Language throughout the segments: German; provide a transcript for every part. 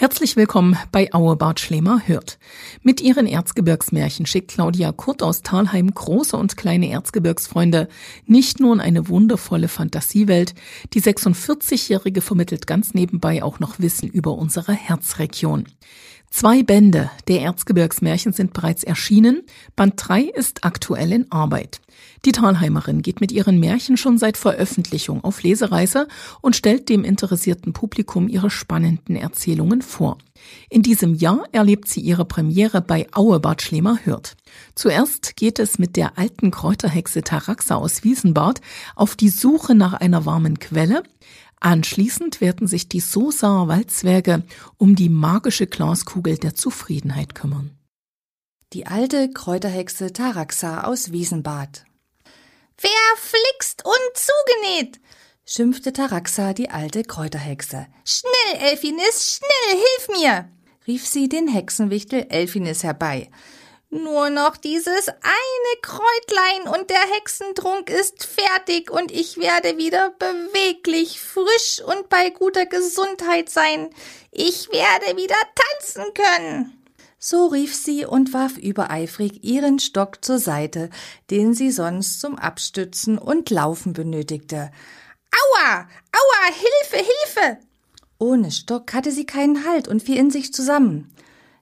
Herzlich willkommen bei Auebart Schlemer hört. Mit ihren Erzgebirgsmärchen schickt Claudia Kurt aus Talheim große und kleine Erzgebirgsfreunde nicht nur in eine wundervolle Fantasiewelt, die 46-Jährige vermittelt ganz nebenbei auch noch Wissen über unsere Herzregion. Zwei Bände der Erzgebirgsmärchen sind bereits erschienen. Band 3 ist aktuell in Arbeit. Die Talheimerin geht mit ihren Märchen schon seit Veröffentlichung auf Lesereise und stellt dem interessierten Publikum ihre spannenden Erzählungen vor. In diesem Jahr erlebt sie ihre Premiere bei Aue Bad Schlemer Hürth. Zuerst geht es mit der alten Kräuterhexe Taraxa aus Wiesenbad auf die Suche nach einer warmen Quelle. Anschließend werden sich die Sosaer Waldzwerge um die magische Glaskugel der Zufriedenheit kümmern. Die alte Kräuterhexe Taraxa aus Wiesenbad. Verflixt und zugenäht, schimpfte Taraxa die alte Kräuterhexe. Schnell, Elfinis, schnell, hilf mir! rief sie den Hexenwichtel Elfinis herbei. Nur noch dieses eine Kräutlein und der Hexentrunk ist fertig und ich werde wieder beweglich, frisch und bei guter Gesundheit sein. Ich werde wieder tanzen können. So rief sie und warf übereifrig ihren Stock zur Seite, den sie sonst zum Abstützen und Laufen benötigte. Aua! Aua! Hilfe! Hilfe! Ohne Stock hatte sie keinen Halt und fiel in sich zusammen.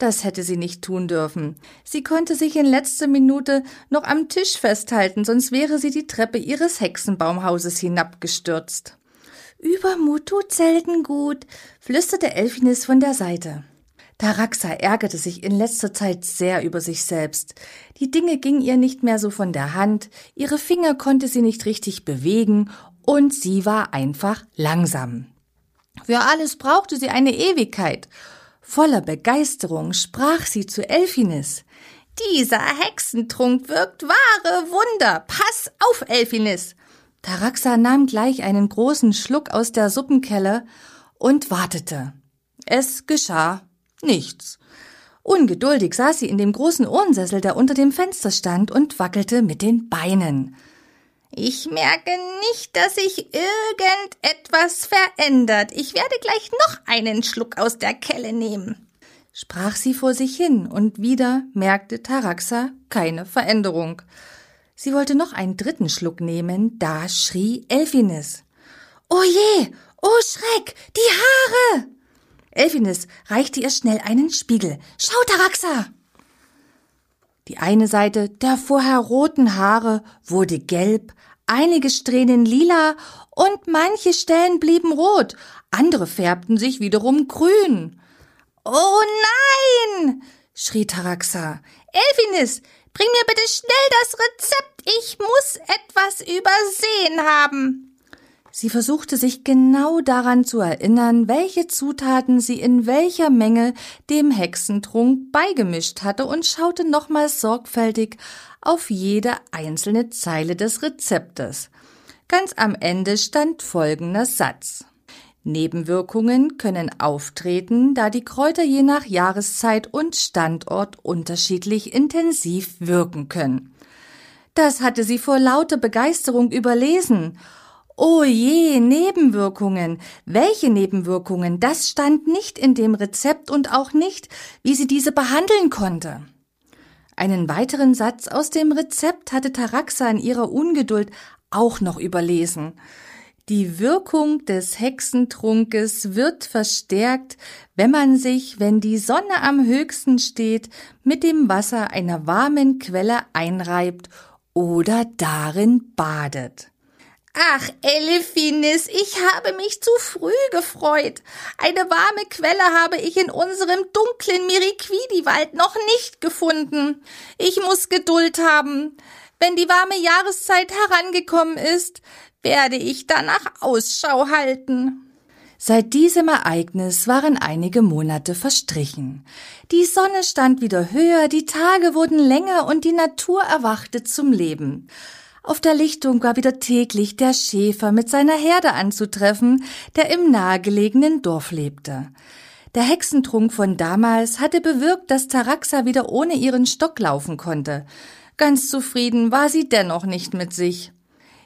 Das hätte sie nicht tun dürfen. Sie konnte sich in letzter Minute noch am Tisch festhalten, sonst wäre sie die Treppe ihres Hexenbaumhauses hinabgestürzt. Übermut tut selten gut, flüsterte Elfinis von der Seite. Taraxa ärgerte sich in letzter Zeit sehr über sich selbst. Die Dinge gingen ihr nicht mehr so von der Hand, ihre Finger konnte sie nicht richtig bewegen und sie war einfach langsam. Für alles brauchte sie eine Ewigkeit, Voller Begeisterung sprach sie zu Elfinis. Dieser Hexentrunk wirkt wahre Wunder. Pass auf, Elfinis. Taraxa nahm gleich einen großen Schluck aus der Suppenkelle und wartete. Es geschah nichts. Ungeduldig saß sie in dem großen Ohrensessel, der unter dem Fenster stand, und wackelte mit den Beinen. Ich merke nicht, dass sich irgendetwas verändert. Ich werde gleich noch einen Schluck aus der Kelle nehmen. Sprach sie vor sich hin, und wieder merkte Taraxa keine Veränderung. Sie wollte noch einen dritten Schluck nehmen, da schrie Elfinis. Oh je! Oh Schreck! Die Haare! Elfinis reichte ihr schnell einen Spiegel. Schau, Taraxa! Die eine Seite der vorher roten Haare wurde gelb, einige Strähnen lila und manche Stellen blieben rot, andere färbten sich wiederum grün. Oh nein! schrie Taraxa. Elfinis, bring mir bitte schnell das Rezept. Ich muss etwas übersehen haben. Sie versuchte sich genau daran zu erinnern, welche Zutaten sie in welcher Menge dem Hexentrunk beigemischt hatte und schaute nochmals sorgfältig auf jede einzelne Zeile des Rezeptes. Ganz am Ende stand folgender Satz. Nebenwirkungen können auftreten, da die Kräuter je nach Jahreszeit und Standort unterschiedlich intensiv wirken können. Das hatte sie vor lauter Begeisterung überlesen Oh je, Nebenwirkungen. Welche Nebenwirkungen? Das stand nicht in dem Rezept und auch nicht, wie sie diese behandeln konnte. Einen weiteren Satz aus dem Rezept hatte Taraxa in ihrer Ungeduld auch noch überlesen. Die Wirkung des Hexentrunkes wird verstärkt, wenn man sich, wenn die Sonne am höchsten steht, mit dem Wasser einer warmen Quelle einreibt oder darin badet. Ach, Elfinis, ich habe mich zu früh gefreut. Eine warme Quelle habe ich in unserem dunklen Miriquidi-Wald noch nicht gefunden. Ich muss Geduld haben. Wenn die warme Jahreszeit herangekommen ist, werde ich danach Ausschau halten. Seit diesem Ereignis waren einige Monate verstrichen. Die Sonne stand wieder höher, die Tage wurden länger und die Natur erwachte zum Leben. Auf der Lichtung war wieder täglich der Schäfer mit seiner Herde anzutreffen, der im nahegelegenen Dorf lebte. Der Hexentrunk von damals hatte bewirkt, dass Taraxa wieder ohne ihren Stock laufen konnte. Ganz zufrieden war sie dennoch nicht mit sich.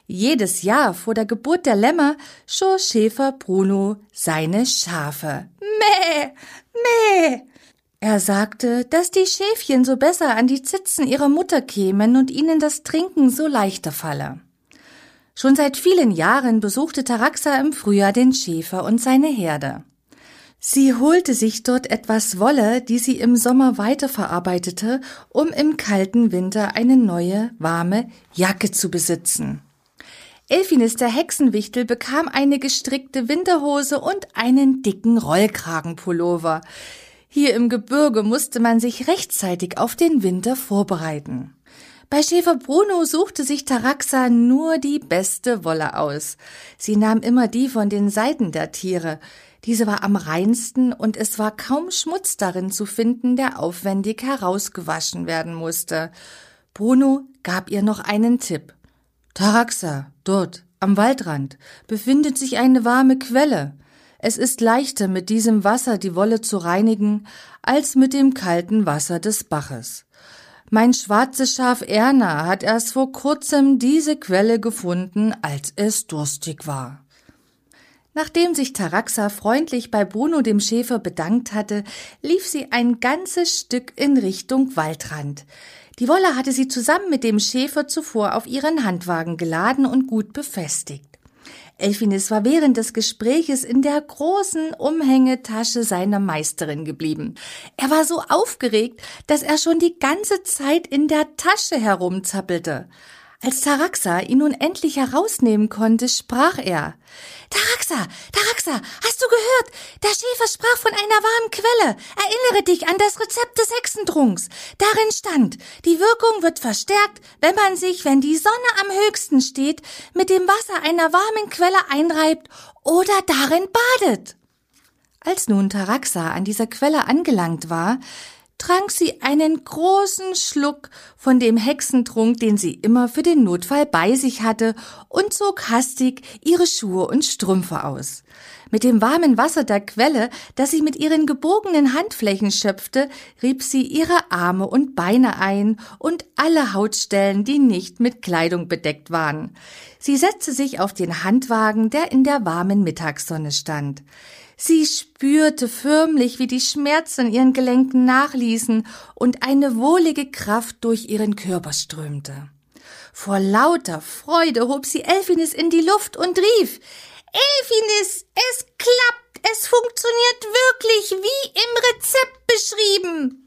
Jedes Jahr vor der Geburt der Lämmer schor Schäfer Bruno seine Schafe. Mäh, Er sagte, dass die Schäfchen so besser an die Zitzen ihrer Mutter kämen und ihnen das Trinken so leichter falle. Schon seit vielen Jahren besuchte Taraxa im Frühjahr den Schäfer und seine Herde. Sie holte sich dort etwas Wolle, die sie im Sommer weiterverarbeitete, um im kalten Winter eine neue, warme Jacke zu besitzen. Elfinis der Hexenwichtel bekam eine gestrickte Winterhose und einen dicken Rollkragenpullover. Hier im Gebirge musste man sich rechtzeitig auf den Winter vorbereiten. Bei Schäfer Bruno suchte sich Taraxa nur die beste Wolle aus. Sie nahm immer die von den Seiten der Tiere. Diese war am reinsten und es war kaum Schmutz darin zu finden, der aufwendig herausgewaschen werden musste. Bruno gab ihr noch einen Tipp. Taraxa, dort, am Waldrand, befindet sich eine warme Quelle. Es ist leichter, mit diesem Wasser die Wolle zu reinigen, als mit dem kalten Wasser des Baches. Mein schwarzes Schaf Erna hat erst vor kurzem diese Quelle gefunden, als es durstig war. Nachdem sich Taraxa freundlich bei Bruno dem Schäfer bedankt hatte, lief sie ein ganzes Stück in Richtung Waldrand. Die Wolle hatte sie zusammen mit dem Schäfer zuvor auf ihren Handwagen geladen und gut befestigt. Elfinis war während des Gespräches in der großen Umhängetasche seiner Meisterin geblieben. Er war so aufgeregt, dass er schon die ganze Zeit in der Tasche herumzappelte. Als Taraxa ihn nun endlich herausnehmen konnte, sprach er. Taraxa, Taraxa, hast du gehört? Der Schäfer sprach von einer warmen Quelle. Erinnere dich an das Rezept des Hexentrunks. Darin stand, die Wirkung wird verstärkt, wenn man sich, wenn die Sonne am höchsten steht, mit dem Wasser einer warmen Quelle einreibt oder darin badet. Als nun Taraxa an dieser Quelle angelangt war, trank sie einen großen Schluck von dem Hexentrunk, den sie immer für den Notfall bei sich hatte, und zog hastig ihre Schuhe und Strümpfe aus. Mit dem warmen Wasser der Quelle, das sie mit ihren gebogenen Handflächen schöpfte, rieb sie ihre Arme und Beine ein und alle Hautstellen, die nicht mit Kleidung bedeckt waren. Sie setzte sich auf den Handwagen, der in der warmen Mittagssonne stand. Sie spürte förmlich, wie die Schmerzen ihren Gelenken nachließen und eine wohlige Kraft durch ihren Körper strömte. Vor lauter Freude hob sie Elfinis in die Luft und rief Elfinis, es klappt, es funktioniert wirklich wie im Rezept beschrieben.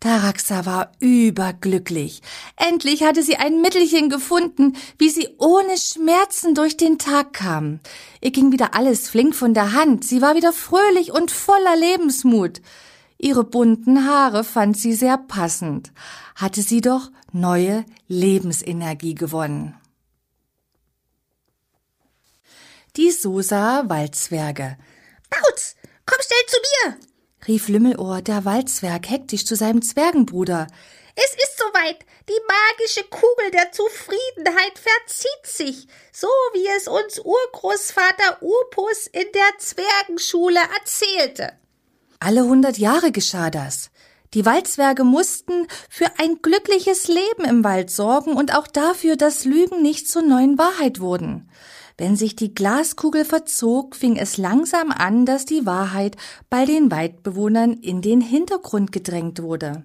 Taraxa war überglücklich. Endlich hatte sie ein Mittelchen gefunden, wie sie ohne Schmerzen durch den Tag kam. Ihr ging wieder alles flink von der Hand. Sie war wieder fröhlich und voller Lebensmut. Ihre bunten Haare fand sie sehr passend. Hatte sie doch neue Lebensenergie gewonnen. Die Sosa Waldzwerge. Bautz, komm schnell zu mir! Rief Lümmelohr, der Waldzwerg, hektisch zu seinem Zwergenbruder. Es ist soweit. Die magische Kugel der Zufriedenheit verzieht sich, so wie es uns Urgroßvater Urpus in der Zwergenschule erzählte. Alle hundert Jahre geschah das. Die Waldzwerge mussten für ein glückliches Leben im Wald sorgen und auch dafür, dass Lügen nicht zur neuen Wahrheit wurden. Wenn sich die Glaskugel verzog, fing es langsam an, dass die Wahrheit bei den Waldbewohnern in den Hintergrund gedrängt wurde.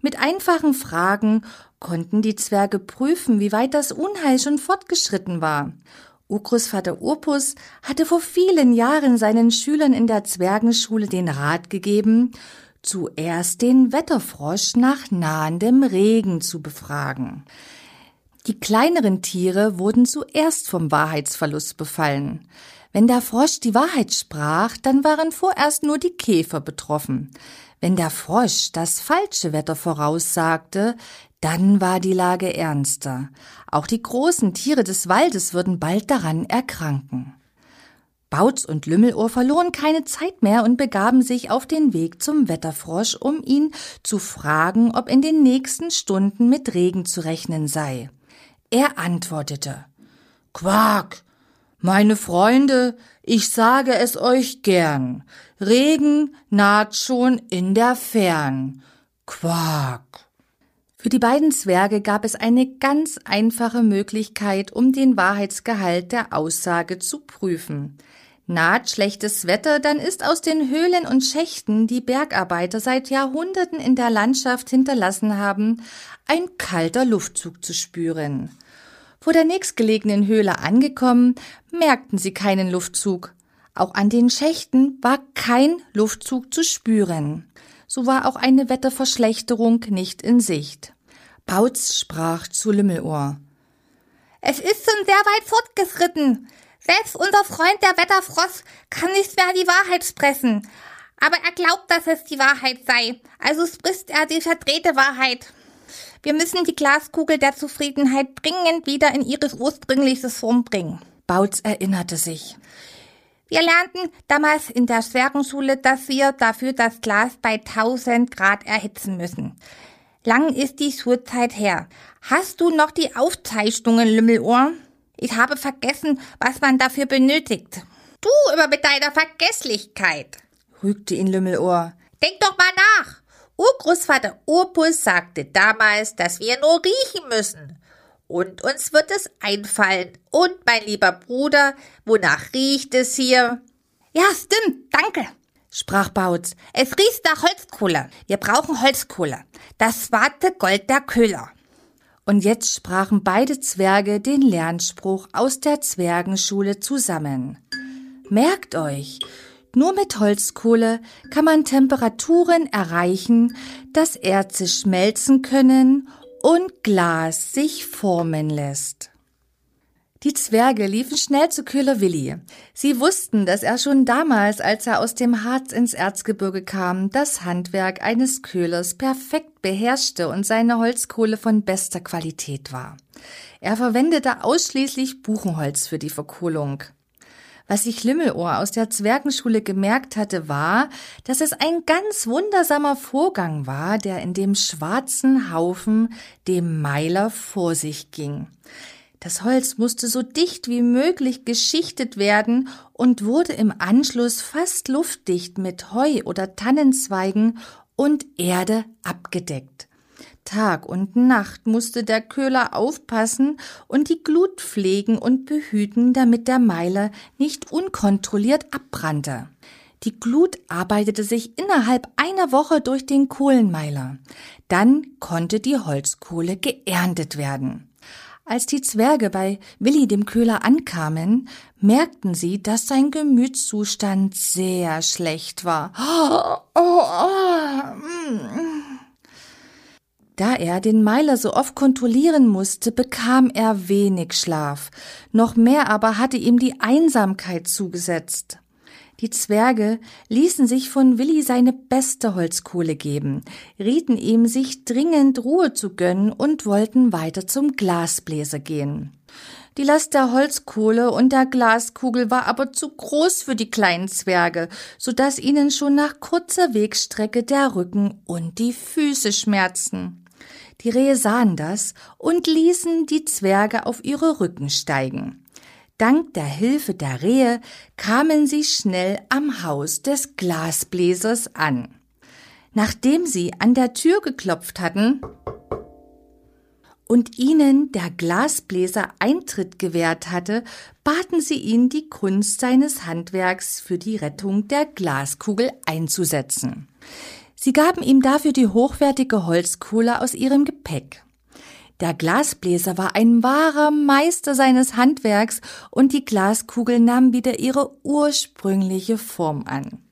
Mit einfachen Fragen konnten die Zwerge prüfen, wie weit das Unheil schon fortgeschritten war. Urgroßvater Urpus hatte vor vielen Jahren seinen Schülern in der Zwergenschule den Rat gegeben, zuerst den Wetterfrosch nach nahendem Regen zu befragen. Die kleineren Tiere wurden zuerst vom Wahrheitsverlust befallen. Wenn der Frosch die Wahrheit sprach, dann waren vorerst nur die Käfer betroffen. Wenn der Frosch das falsche Wetter voraussagte, dann war die Lage ernster. Auch die großen Tiere des Waldes würden bald daran erkranken. Bautz und Lümmelohr verloren keine Zeit mehr und begaben sich auf den Weg zum Wetterfrosch, um ihn zu fragen, ob in den nächsten Stunden mit Regen zu rechnen sei. Er antwortete Quark, meine Freunde, ich sage es euch gern, Regen naht schon in der Fern. Quark. Für die beiden Zwerge gab es eine ganz einfache Möglichkeit, um den Wahrheitsgehalt der Aussage zu prüfen. Naht schlechtes Wetter, dann ist aus den Höhlen und Schächten, die Bergarbeiter seit Jahrhunderten in der Landschaft hinterlassen haben, ein kalter Luftzug zu spüren. Vor der nächstgelegenen Höhle angekommen, merkten sie keinen Luftzug. Auch an den Schächten war kein Luftzug zu spüren. So war auch eine Wetterverschlechterung nicht in Sicht. Bautz sprach zu Lümmelohr. Es ist schon sehr weit fortgeschritten. Selbst unser Freund der Wetterfrost kann nicht mehr die Wahrheit sprechen. Aber er glaubt, dass es die Wahrheit sei. Also spricht er die verdrehte Wahrheit. Wir müssen die Glaskugel der Zufriedenheit dringend wieder in ihres ursprüngliches Form bringen. Bautz erinnerte sich. Wir lernten damals in der Zwergenschule, dass wir dafür das Glas bei 1000 Grad erhitzen müssen. Lang ist die Schulzeit her. Hast du noch die Aufzeichnungen, Lümmelohr? Ich habe vergessen, was man dafür benötigt. Du immer mit deiner Vergesslichkeit, rügte ihn Lümmelohr. Denk doch mal nach. Urgroßvater Urpus sagte damals, dass wir nur riechen müssen. Und uns wird es einfallen. Und mein lieber Bruder, wonach riecht es hier? Ja, stimmt, danke, sprach Bautz. Es riecht nach Holzkohle. Wir brauchen Holzkohle. Das warte Gold der Köhler. Und jetzt sprachen beide Zwerge den Lernspruch aus der Zwergenschule zusammen. Merkt euch, nur mit Holzkohle kann man Temperaturen erreichen, dass Erze schmelzen können und Glas sich formen lässt. Die Zwerge liefen schnell zu Köhler Willi. Sie wussten, dass er schon damals, als er aus dem Harz ins Erzgebirge kam, das Handwerk eines Köhlers perfekt beherrschte und seine Holzkohle von bester Qualität war. Er verwendete ausschließlich Buchenholz für die Verkohlung. Was sich Limmelohr aus der Zwergenschule gemerkt hatte, war, dass es ein ganz wundersamer Vorgang war, der in dem schwarzen Haufen dem Meiler vor sich ging. Das Holz musste so dicht wie möglich geschichtet werden und wurde im Anschluss fast luftdicht mit Heu oder Tannenzweigen und Erde abgedeckt. Tag und Nacht musste der Köhler aufpassen und die Glut pflegen und behüten, damit der Meiler nicht unkontrolliert abbrannte. Die Glut arbeitete sich innerhalb einer Woche durch den Kohlenmeiler. Dann konnte die Holzkohle geerntet werden. Als die Zwerge bei Willi dem Köhler ankamen, merkten sie, dass sein Gemütszustand sehr schlecht war. Da er den Meiler so oft kontrollieren musste, bekam er wenig Schlaf. Noch mehr aber hatte ihm die Einsamkeit zugesetzt. Die Zwerge ließen sich von Willi seine beste Holzkohle geben, rieten ihm, sich dringend Ruhe zu gönnen und wollten weiter zum Glasbläser gehen. Die Last der Holzkohle und der Glaskugel war aber zu groß für die kleinen Zwerge, so dass ihnen schon nach kurzer Wegstrecke der Rücken und die Füße schmerzten. Die Rehe sahen das und ließen die Zwerge auf ihre Rücken steigen. Dank der Hilfe der Rehe kamen sie schnell am Haus des Glasbläsers an. Nachdem sie an der Tür geklopft hatten und ihnen der Glasbläser Eintritt gewährt hatte, baten sie ihn, die Kunst seines Handwerks für die Rettung der Glaskugel einzusetzen. Sie gaben ihm dafür die hochwertige Holzkohle aus ihrem Gepäck. Der Glasbläser war ein wahrer Meister seines Handwerks und die Glaskugel nahm wieder ihre ursprüngliche Form an.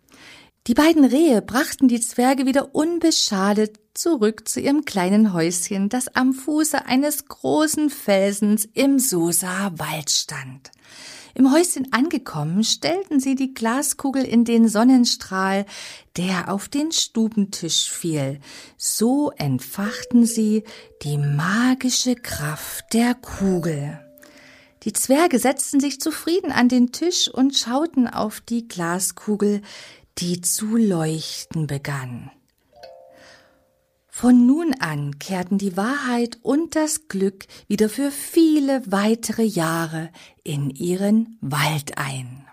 Die beiden Rehe brachten die Zwerge wieder unbeschadet zurück zu ihrem kleinen Häuschen, das am Fuße eines großen Felsens im Sosa Wald stand. Im Häuschen angekommen, stellten sie die Glaskugel in den Sonnenstrahl, der auf den Stubentisch fiel. So entfachten sie die magische Kraft der Kugel. Die Zwerge setzten sich zufrieden an den Tisch und schauten auf die Glaskugel, die zu leuchten begann. Von nun an kehrten die Wahrheit und das Glück wieder für viele weitere Jahre in ihren Wald ein.